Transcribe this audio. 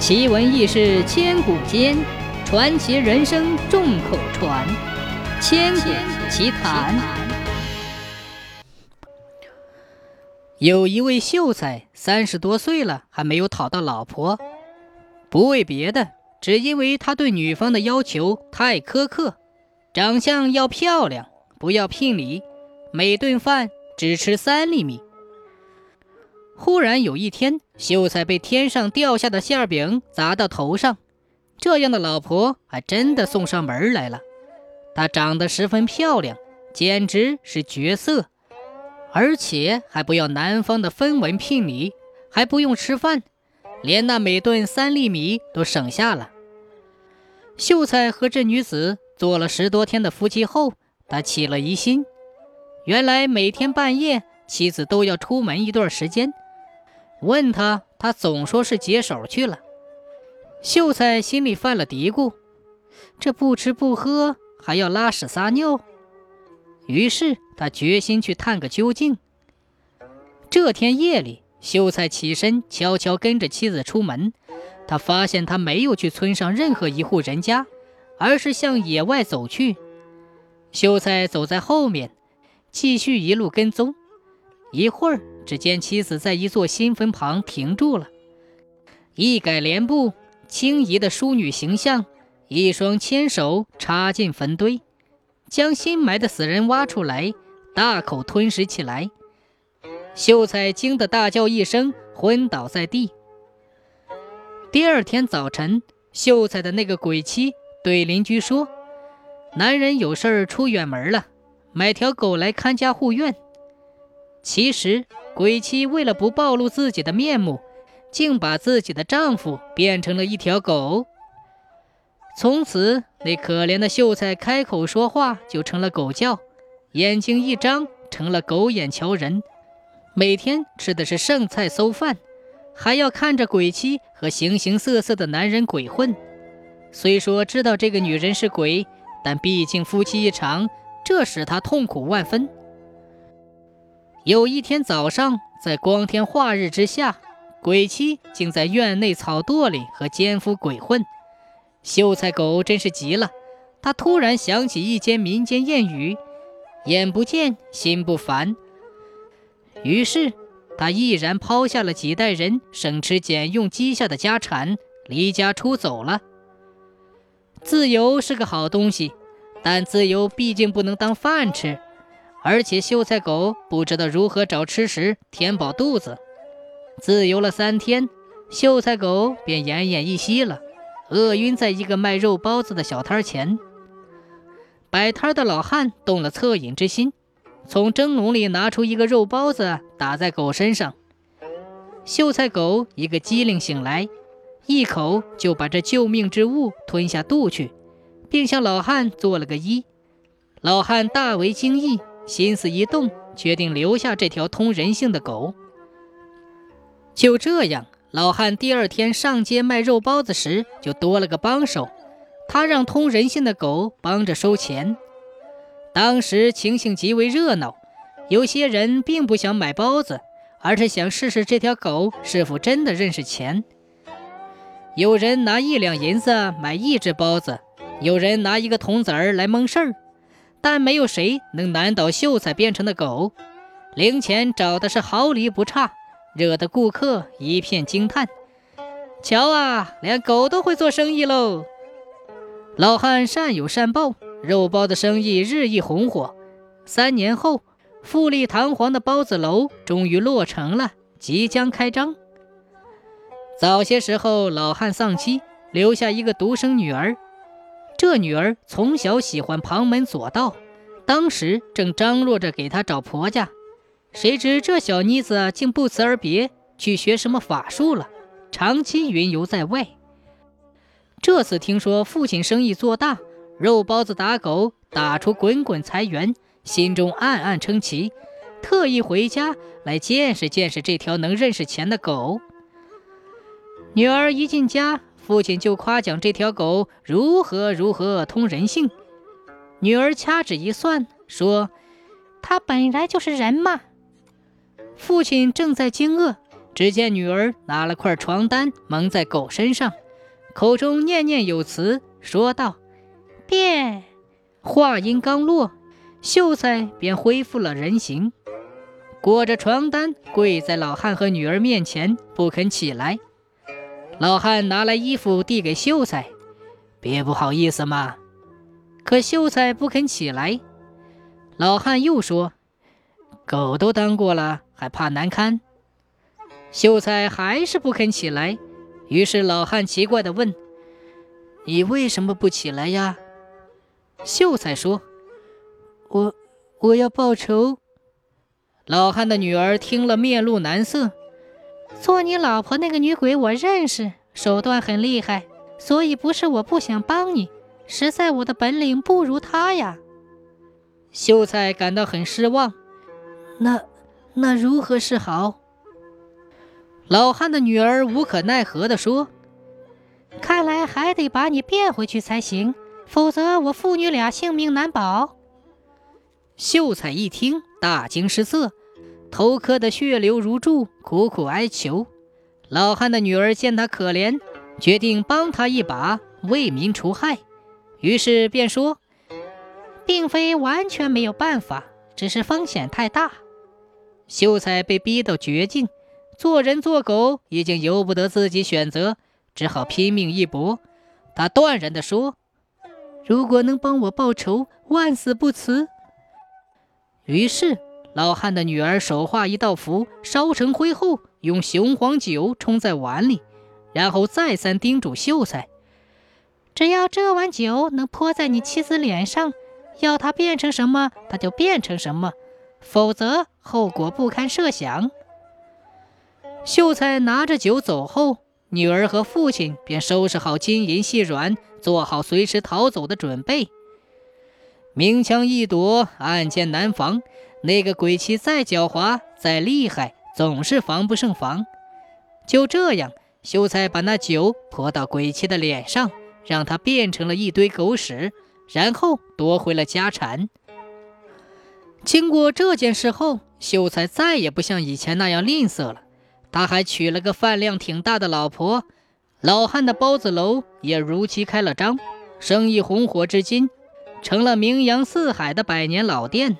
奇闻异事千古间，传奇人生众口传。千古奇谈。有一位秀才，三十多岁了，还没有讨到老婆。不为别的，只因为他对女方的要求太苛刻，长相要漂亮，不要聘礼，每顿饭只吃三粒米。忽然有一天，秀才被天上掉下的馅饼砸到头上，这样的老婆还真的送上门来了。她长得十分漂亮，简直是绝色，而且还不要男方的分文聘礼，还不用吃饭，连那每顿三粒米都省下了。秀才和这女子做了十多天的夫妻后，他起了疑心，原来每天半夜妻子都要出门一段时间。问他，他总说是解手去了。秀才心里犯了嘀咕：这不吃不喝，还要拉屎撒尿。于是他决心去探个究竟。这天夜里，秀才起身，悄悄跟着妻子出门。他发现他没有去村上任何一户人家，而是向野外走去。秀才走在后面，继续一路跟踪。一会儿。只见妻子在一座新坟旁停住了，一改帘布，轻移的淑女形象，一双纤手插进坟堆，将新埋的死人挖出来，大口吞食起来。秀才惊得大叫一声，昏倒在地。第二天早晨，秀才的那个鬼妻对邻居说：“男人有事儿出远门了，买条狗来看家护院。”其实。鬼妻为了不暴露自己的面目，竟把自己的丈夫变成了一条狗。从此，那可怜的秀才开口说话就成了狗叫，眼睛一张成了狗眼瞧人，每天吃的是剩菜馊饭，还要看着鬼妻和形形色色的男人鬼混。虽说知道这个女人是鬼，但毕竟夫妻一场，这使他痛苦万分。有一天早上，在光天化日之下，鬼妻竟在院内草垛里和奸夫鬼混。秀才狗真是急了，他突然想起一间民间谚语：“眼不见心不烦。”于是他毅然抛下了几代人省吃俭用积下的家产，离家出走了。自由是个好东西，但自由毕竟不能当饭吃。而且秀才狗不知道如何找吃食填饱肚子，自由了三天，秀才狗便奄奄一息了，饿晕在一个卖肉包子的小摊前。摆摊的老汉动了恻隐之心，从蒸笼里拿出一个肉包子打在狗身上，秀才狗一个机灵醒来，一口就把这救命之物吞下肚去，并向老汉做了个揖。老汉大为惊异。心思一动，决定留下这条通人性的狗。就这样，老汉第二天上街卖肉包子时，就多了个帮手。他让通人性的狗帮着收钱。当时情形极为热闹，有些人并不想买包子，而是想试试这条狗是否真的认识钱。有人拿一两银子买一只包子，有人拿一个铜子儿来蒙事儿。但没有谁能难倒秀才变成的狗，零钱找的是毫厘不差，惹得顾客一片惊叹。瞧啊，连狗都会做生意喽！老汉善有善报，肉包的生意日益红火。三年后，富丽堂皇的包子楼终于落成了，即将开张。早些时候，老汉丧妻，留下一个独生女儿。这女儿从小喜欢旁门左道，当时正张罗着给她找婆家，谁知这小妮子竟不辞而别，去学什么法术了，长期云游在外。这次听说父亲生意做大，肉包子打狗打出滚滚财源，心中暗暗称奇，特意回家来见识见识这条能认识钱的狗。女儿一进家。父亲就夸奖这条狗如何如何通人性，女儿掐指一算，说：“它本来就是人嘛。”父亲正在惊愕，只见女儿拿了块床单蒙在狗身上，口中念念有词，说道：“变。”话音刚落，秀才便恢复了人形，裹着床单跪在老汉和女儿面前，不肯起来。老汉拿来衣服递给秀才：“别不好意思嘛。”可秀才不肯起来。老汉又说：“狗都当过了，还怕难堪？”秀才还是不肯起来，于是老汉奇怪地问：“你为什么不起来呀？”秀才说：“我我要报仇。”老汉的女儿听了，面露难色：“做你老婆那个女鬼我认识，手段很厉害，所以不是我不想帮你，实在我的本领不如她呀。”秀才感到很失望。那那如何是好？老汉的女儿无可奈何地说：“看来还得把你变回去才行，否则我父女俩性命难保。”秀才一听，大惊失色，头磕得血流如注，苦苦哀求。老汉的女儿见他可怜，决定帮他一把，为民除害，于是便说：“并非完全没有办法，只是风险太大。”秀才被逼到绝境。做人做狗已经由不得自己选择，只好拼命一搏。他断然地说：“如果能帮我报仇，万死不辞。”于是老汉的女儿手画一道符，烧成灰后，用雄黄酒冲在碗里，然后再三叮嘱秀才：“只要这碗酒能泼在你妻子脸上，要她变成什么，她就变成什么；否则，后果不堪设想。”秀才拿着酒走后，女儿和父亲便收拾好金银细软，做好随时逃走的准备。明枪易躲，暗箭难防。那个鬼妻再狡猾、再厉害，总是防不胜防。就这样，秀才把那酒泼到鬼妻的脸上，让她变成了一堆狗屎，然后夺回了家产。经过这件事后，秀才再也不像以前那样吝啬了。他还娶了个饭量挺大的老婆，老汉的包子楼也如期开了张，生意红火至今，成了名扬四海的百年老店。